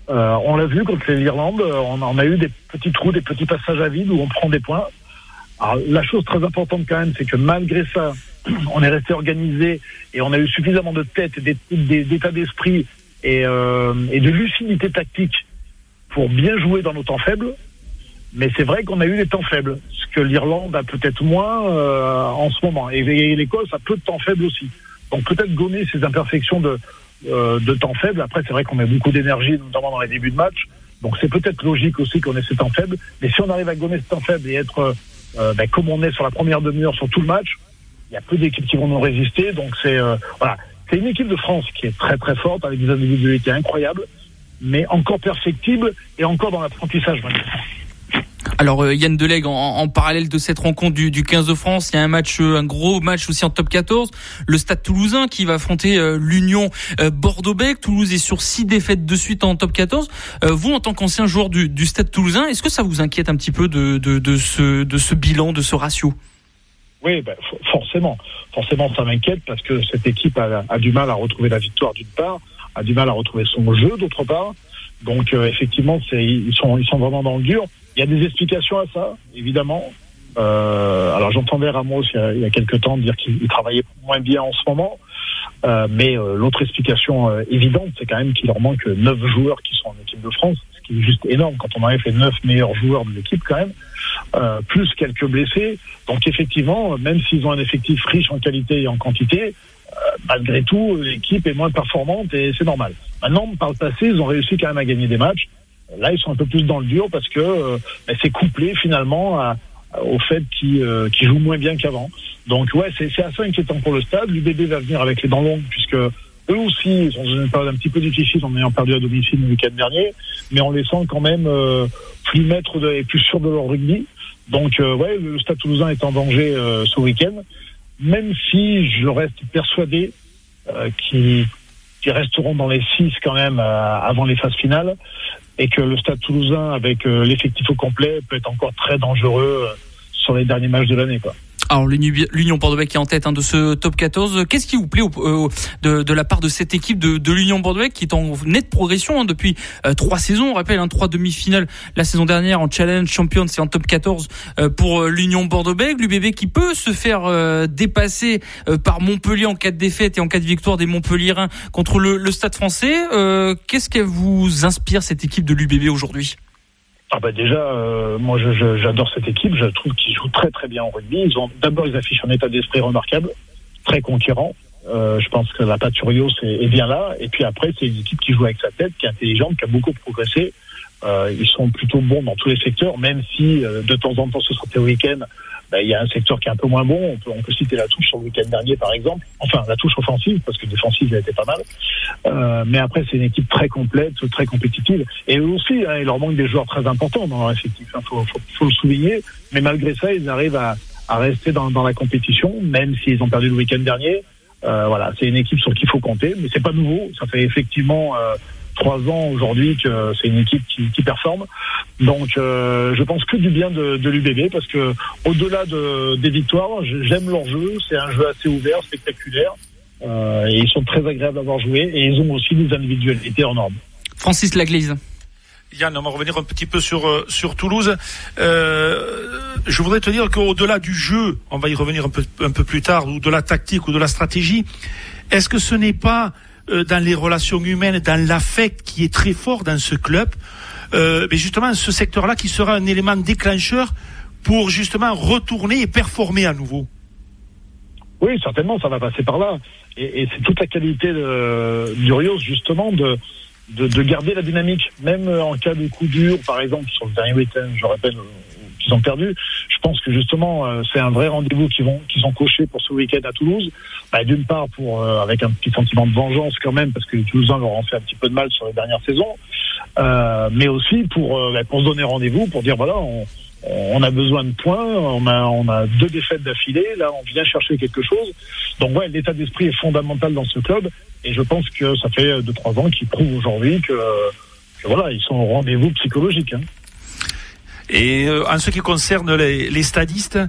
Euh, on l'a vu contre l'Irlande, on, on a eu des petits trous, des petits passages à vide où on prend des points. Alors, la chose très importante quand même, c'est que malgré ça, on est resté organisé et on a eu suffisamment de tête, d'état d'esprit et, euh, et de lucidité tactique pour bien jouer dans nos temps faibles. Mais c'est vrai qu'on a eu des temps faibles, ce que l'Irlande a peut-être moins euh, en ce moment. Et, l'Écosse a peu de temps faibles aussi. Donc peut-être gommer ces imperfections de, euh, de temps faibles. Après, c'est vrai qu'on met beaucoup d'énergie, notamment dans les débuts de match. Donc c'est peut-être logique aussi qu'on ait ces temps faibles. Mais si on arrive à gommer ces temps faibles et être euh, ben, comme on est sur la première demi-heure sur tout le match, il y a peu d'équipes qui vont nous résister. Donc c'est euh, voilà, c'est une équipe de France qui est très très forte avec des individualités incroyables, mais encore perfectible et encore dans l'apprentissage. Alors euh, Yann Delegue, en, parallèle de cette rencontre du, du, 15 de France, il y a un match, euh, un gros match aussi en top 14, le Stade Toulousain qui va affronter euh, l'Union Bordeaux-Bègles. Toulouse est sur six défaites de suite en top 14. vous, en tant qu'ancien joueur du, Stade Toulousain, est-ce que ça vous inquiète un petit peu de, ce, bilan, de ce ratio? Oui, ben, forcément, forcément, ça m'inquiète parce que cette équipe a, a, du mal à retrouver la victoire d'une part, a du mal à retrouver son jeu d'autre part. Donc effectivement, ils sont, ils sont vraiment dans le dur. Il y a des explications à ça, évidemment. Euh, alors j'entendais Ramos il y, a, il y a quelques temps dire qu'il travaillait moins bien en ce moment, euh, mais euh, l'autre explication euh, évidente, c'est quand même qu'il leur manque neuf joueurs qui sont en équipe de France, ce qui est juste énorme quand on arrive les neuf meilleurs joueurs de l'équipe quand même, euh, plus quelques blessés. Donc effectivement, même s'ils ont un effectif riche en qualité et en quantité, malgré tout, l'équipe est moins performante et c'est normal. Maintenant, par le passé, ils ont réussi quand même à gagner des matchs. Là, ils sont un peu plus dans le dur parce que euh, c'est couplé finalement au fait qu'ils euh, jouent moins bien qu'avant. Donc ouais, c'est assez inquiétant pour le stade. L'UBB va venir avec les dents longues puisque eux aussi ils dans une période un petit peu difficile en ayant perdu à domicile le week-end dernier, mais en les sent quand même euh, plus maîtres de, et plus sûrs de leur rugby. Donc euh, ouais, le stade toulousain est en danger ce week-end, même si je reste persuadé qu'ils resteront dans les six quand même avant les phases finales et que le Stade Toulousain, avec euh, l'effectif au complet, peut être encore très dangereux euh, sur les derniers matchs de l'année, quoi. Alors l'Union Bordeaux est en tête hein, de ce top 14. Qu'est-ce qui vous plaît euh, de, la part de cette équipe de, l'Union Bordeaux qui est en nette progression hein, depuis euh, trois saisons On rappelle hein, trois demi-finales la saison dernière en Challenge Champions et en top 14 euh, pour l'Union Bordeaux l'UBB qui peut se faire dépasser par Montpellier en cas de défaite et en cas de victoire des Montpellierins contre le, le Stade Français. Qu'est-ce qu'elle vous inspire cette équipe de l'UBB aujourd'hui? Ah bah déjà, euh, moi j'adore cette équipe, je trouve qu'ils jouent très très bien au rugby. Ils ont d'abord ils affichent un état d'esprit remarquable, très conquérant. Euh, je pense que la Paturios est, bien là. Et puis après, c'est une équipe qui joue avec sa tête, qui est intelligente, qui a beaucoup progressé. Euh, ils sont plutôt bons dans tous les secteurs, même si euh, de temps en temps, ce sera le week-end, bah, il y a un secteur qui est un peu moins bon. On peut, on peut citer la touche sur le week-end dernier, par exemple. Enfin, la touche offensive, parce que défensive, elle était pas mal. Euh, mais après, c'est une équipe très complète, très compétitive. Et eux aussi, hein, il leur manque des joueurs très importants dans leur effectif. Il hein, faut, le souligner. Mais malgré ça, ils arrivent à, à rester dans, dans, la compétition, même s'ils ont perdu le week-end dernier. Euh, voilà, c'est une équipe sur qui il faut compter, mais c'est pas nouveau. Ça fait effectivement euh, trois ans aujourd'hui que c'est une équipe qui, qui performe. Donc, euh, je pense que du bien de, de l'UBB parce que au-delà de, des victoires, j'aime leur jeu. C'est un jeu assez ouvert, spectaculaire, euh, et ils sont très agréables à avoir joué et ils ont aussi des individualités en norme. Francis Laglise. Yann, on va revenir un petit peu sur euh, sur Toulouse. Euh, je voudrais te dire qu'au-delà du jeu, on va y revenir un peu un peu plus tard, ou de la tactique ou de la stratégie, est-ce que ce n'est pas euh, dans les relations humaines, dans l'affect qui est très fort dans ce club, euh, mais justement ce secteur-là qui sera un élément déclencheur pour justement retourner et performer à nouveau. Oui, certainement, ça va passer par là. Et, et c'est toute la qualité de, d'Urios, justement, de, de, de, garder la dynamique, même en cas de coup dur, par exemple, sur le dernier week-end, je rappelle, qu'ils ont perdu. Je pense que justement, euh, c'est un vrai rendez-vous qu'ils vont, qu'ils ont coché pour ce week-end à Toulouse. Bah, D'une part, pour euh, avec un petit sentiment de vengeance quand même, parce que les Toulousains leur ont fait un petit peu de mal sur les dernières saisons, euh, mais aussi pour, bah, pour se donner rendez-vous, pour dire voilà, on, a besoin de points, on a, deux défaites d'affilée, là on vient chercher quelque chose. Donc ouais, l'état d'esprit est fondamental dans ce club, et je pense que ça fait deux trois ans qu'ils prouvent aujourd'hui que, voilà, ils sont au rendez-vous psychologique. Hein. Et euh, en ce qui concerne les, les stadistes,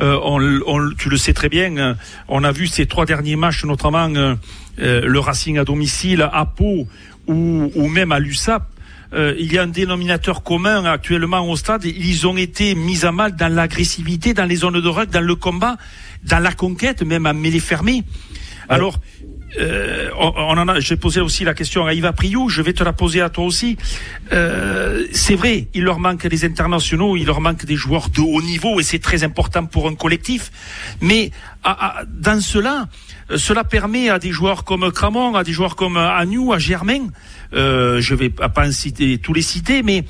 euh, on, on, tu le sais très bien, on a vu ces trois derniers matchs, notamment euh, le Racing à domicile, à Pau ou, ou même à l'USAP. Euh, il y a un dénominateur commun actuellement au stade. Ils ont été mis à mal dans l'agressivité, dans les zones de rug, dans le combat, dans la conquête, même à mêlée fermée. Alors, euh, on, on, en a, j'ai posé aussi la question à Yves Priou, je vais te la poser à toi aussi. Euh, c'est vrai, il leur manque des internationaux, il leur manque des joueurs de haut niveau et c'est très important pour un collectif. Mais à, à, dans cela, cela permet à des joueurs comme Cramon, à des joueurs comme Agnew, à Germain, euh, je vais pas en citer tous les citer, mais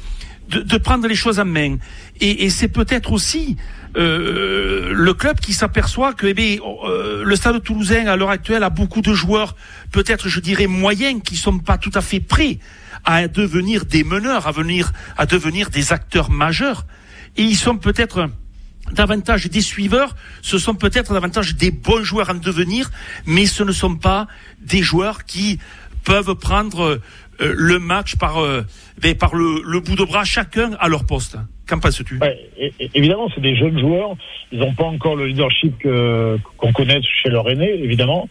de, de prendre les choses en main. Et, et c'est peut-être aussi euh, le club qui s'aperçoit que eh euh, le stade toulousain à l'heure actuelle a beaucoup de joueurs, peut-être je dirais moyens, qui sont pas tout à fait prêts à devenir des meneurs, à venir à devenir des acteurs majeurs, et ils sont peut-être davantage des suiveurs, ce sont peut-être davantage des bons joueurs en devenir, mais ce ne sont pas des joueurs qui peuvent prendre euh, le match par, euh, par le, bout de bras, chacun à leur poste. Qu'en penses-tu? Évidemment, c'est des jeunes joueurs. Ils n'ont pas encore le leadership qu'on connaît chez leur aîné, évidemment.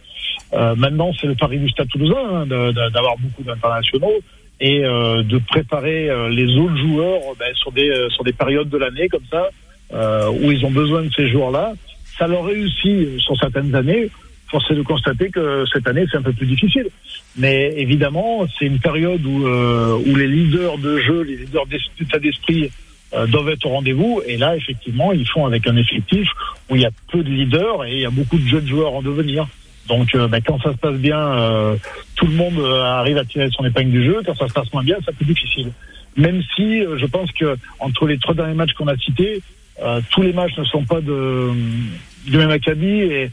Euh, maintenant, c'est le pari du Stade Toulousain hein, d'avoir beaucoup d'internationaux et de préparer les autres joueurs ben, sur des sur des périodes de l'année comme ça où ils ont besoin de ces joueurs-là. Ça leur réussit sur certaines années force est de constater que cette année, c'est un peu plus difficile. Mais évidemment, c'est une période où, euh, où les leaders de jeu, les leaders d'état d'esprit euh, doivent être au rendez-vous. Et là, effectivement, ils font avec un effectif où il y a peu de leaders et il y a beaucoup de jeunes joueurs en devenir. Donc, euh, bah, quand ça se passe bien, euh, tout le monde arrive à tirer son épingle du jeu. Quand ça se passe moins bien, c'est plus difficile. Même si je pense que entre les trois derniers matchs qu'on a cités, tous les matchs ne sont pas de, du même acabit et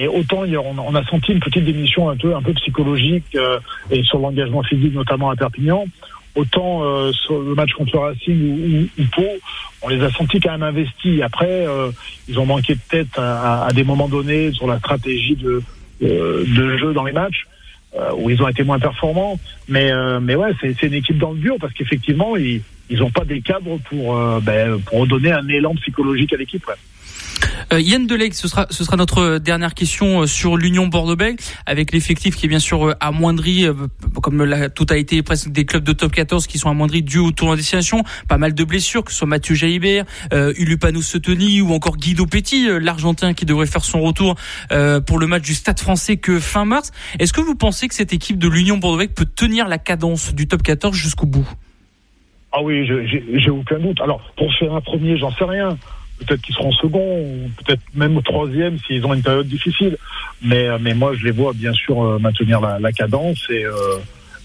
et autant on, a senti une petite démission un peu, psychologique euh, et sur l'engagement physique, notamment à Perpignan. Autant euh, sur le match contre Racing ou, ou, Pau, on les a sentis quand même investis. Après, euh, ils ont manqué de tête à, des moments donnés sur la stratégie de, jeu dans les matchs. Où ils ont été moins performants. Mais, euh, mais ouais, c'est une équipe dans le dur parce qu'effectivement, ils n'ont pas des cadres pour, euh, ben, donner un élan psychologique à l'équipe. Euh, Yann Deleg, ce sera, notre dernière question sur l'Union Bordeaux-Bègles, avec l'effectif qui est bien sûr amoindri, comme la, tout a été presque des clubs de top 14 qui sont amoindris dû au tournoi destination, pas mal de blessures, que ce soit Mathieu Jaibert, euh, Ulupanous Setoni ou encore Guido Petit, l'Argentin qui devrait faire son retour euh, pour le match du Stade français que fin mars. Est-ce que vous pensez que cette équipe de l'Union Bordeaux-Bègles peut tenir la cadence du top 14 jusqu'au bout? Ah oui, j'ai aucun doute. Alors, pour faire un premier, j'en sais rien. Peut-être qu'ils seront second, ou peut-être même au troisième s'ils ont une période difficile. Mais, mais moi, je les vois bien sûr maintenir la, cadence et, euh,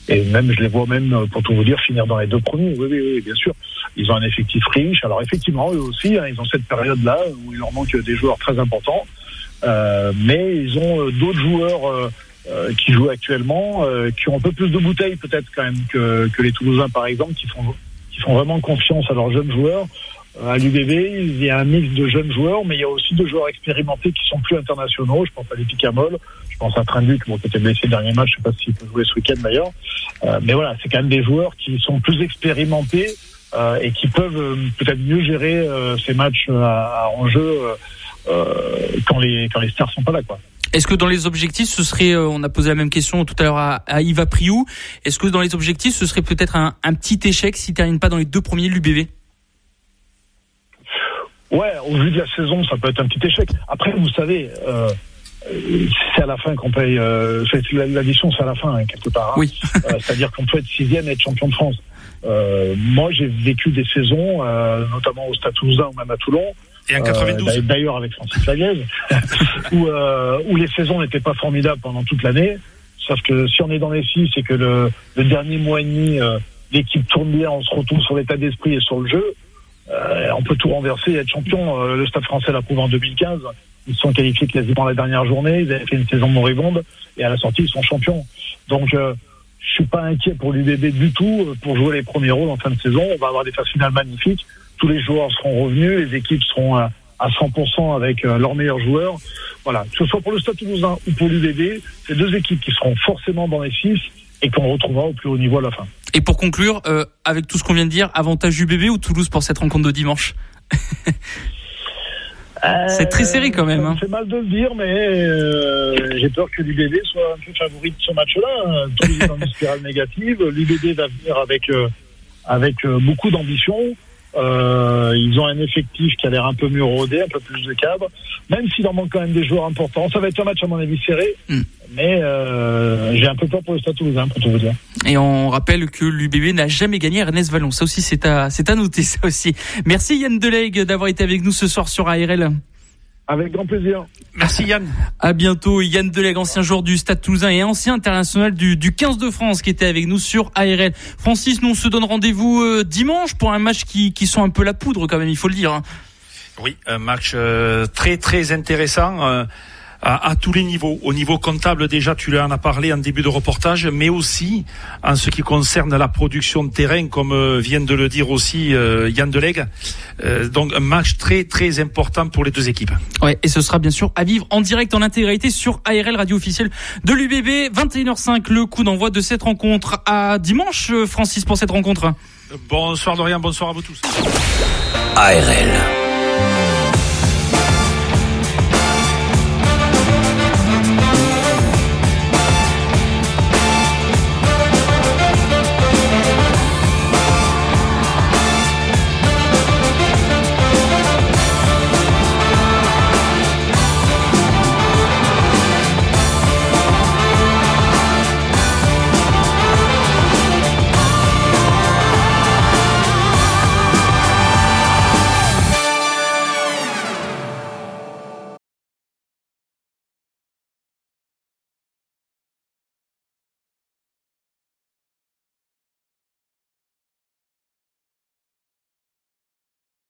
et même, je les vois même, pour tout vous dire, finir dans les deux premiers. Oui, oui, oui, bien sûr. Ils ont un effectif riche. Alors effectivement, eux aussi, hein, ils ont cette période-là où il leur manque des joueurs très importants. Euh, mais ils ont euh, d'autres joueurs euh, euh, qui jouent actuellement, euh, qui ont un peu plus de bouteilles peut-être quand même que, que les Toulousains par exemple, qui font qui font vraiment confiance à leurs jeunes joueurs. À l'UBB, il y a un mix de jeunes joueurs, mais il y a aussi de joueurs expérimentés qui sont plus internationaux. Je pense à l'Epicamol, je pense à Trinduc, bon, qui était blessé le dernier match, je sais pas s'il peut jouer ce week-end d'ailleurs. Euh, mais voilà, c'est quand même des joueurs qui sont plus expérimentés euh, et qui peuvent euh, peut-être mieux gérer euh, ces matchs à, à quand les quand les stars sont pas là, quoi. Est-ce que dans les objectifs, ce serait, on a posé la même question tout à l'heure à, à Yves Priou, est-ce que dans les objectifs, ce serait peut-être un, un petit échec s'il termine pas dans les deux premiers de l'UBV Ouais, au vu de la saison, ça peut être un petit échec. Après, vous savez, euh, c'est à la fin qu'on paye. Euh, L'addition, c'est à la fin, hein, quelque part. Hein. Oui. euh, C'est-à-dire qu'on peut être sixième et être champion de France. Euh, moi, j'ai vécu des saisons, euh, notamment au Stade Toulousain ou même à Toulon. Et en 92. Euh, D'ailleurs, avec Francis Laguez, où, euh, où les saisons n'étaient pas formidables pendant toute l'année. Sauf que si on est dans les six et que le, le dernier mois et demi, euh, l'équipe tourne bien, on se retrouve sur l'état d'esprit et sur le jeu, euh, on peut tout renverser et être champion. Euh, le Stade français l'a prouvé en 2015. Ils sont qualifiés quasiment la dernière journée. Ils avaient fait une saison moribonde et à la sortie, ils sont champions. Donc, euh, je suis pas inquiet pour l'UBB du tout euh, pour jouer les premiers rôles en fin de saison. On va avoir des phases finales magnifiques. Tous les joueurs seront revenus. Les équipes seront à, à 100% avec leurs meilleurs joueurs. Voilà, que ce soit pour le Stade Toulousain ou pour l'UBB, c'est deux équipes qui seront forcément dans les six et qu'on retrouvera au plus haut niveau à la fin. Et pour conclure, euh, avec tout ce qu'on vient de dire, avantage UBB ou Toulouse pour cette rencontre de dimanche C'est très serré quand même. Hein. C'est mal de le dire, mais euh, j'ai peur que l'UBB soit un peu favori de ce match-là. Hein. Toulouse est dans une spirale négative. L'UBB va venir avec euh, avec euh, beaucoup d'ambition. Euh, ils ont un effectif qui a l'air un peu mieux rodé, un peu plus de cadre, même s'il en manque quand même des joueurs importants. Ça va être un match à mon avis serré, Mm. mais euh, j'ai un peu peur pour le Stade Toulousain, pour tout vous dire. Et on rappelle que l'UBB n'a jamais gagné à Ernest Vallon. Ça aussi, c'est à, c'est à noter, ça aussi. Merci Yann Delegue d'avoir été avec nous ce soir sur ARL. Avec grand plaisir. Merci Yann. À bientôt. Yann Delegue, ancien joueur du Stade Toulousain et ancien international du, du 15 de France qui était avec nous sur ARL. Francis, nous on se donne rendez-vous euh, dimanche pour un match qui, qui sont un peu la poudre quand même, il faut le dire. hein. Oui, un match euh, très très intéressant euh, à, à tous les niveaux. Au niveau comptable déjà, tu en as parlé en début de reportage, mais aussi en ce qui concerne la production de terrain, comme euh, vient de le dire aussi euh, Yann Delegue. Euh, donc un match très très important pour les deux équipes. Ouais, et ce sera bien sûr à vivre en direct en intégralité sur ARL radio officielle de l'UBB 21h05 le coup d'envoi de cette rencontre à dimanche euh, Francis pour cette rencontre. Bonsoir Dorian, bonsoir à vous tous. ARL.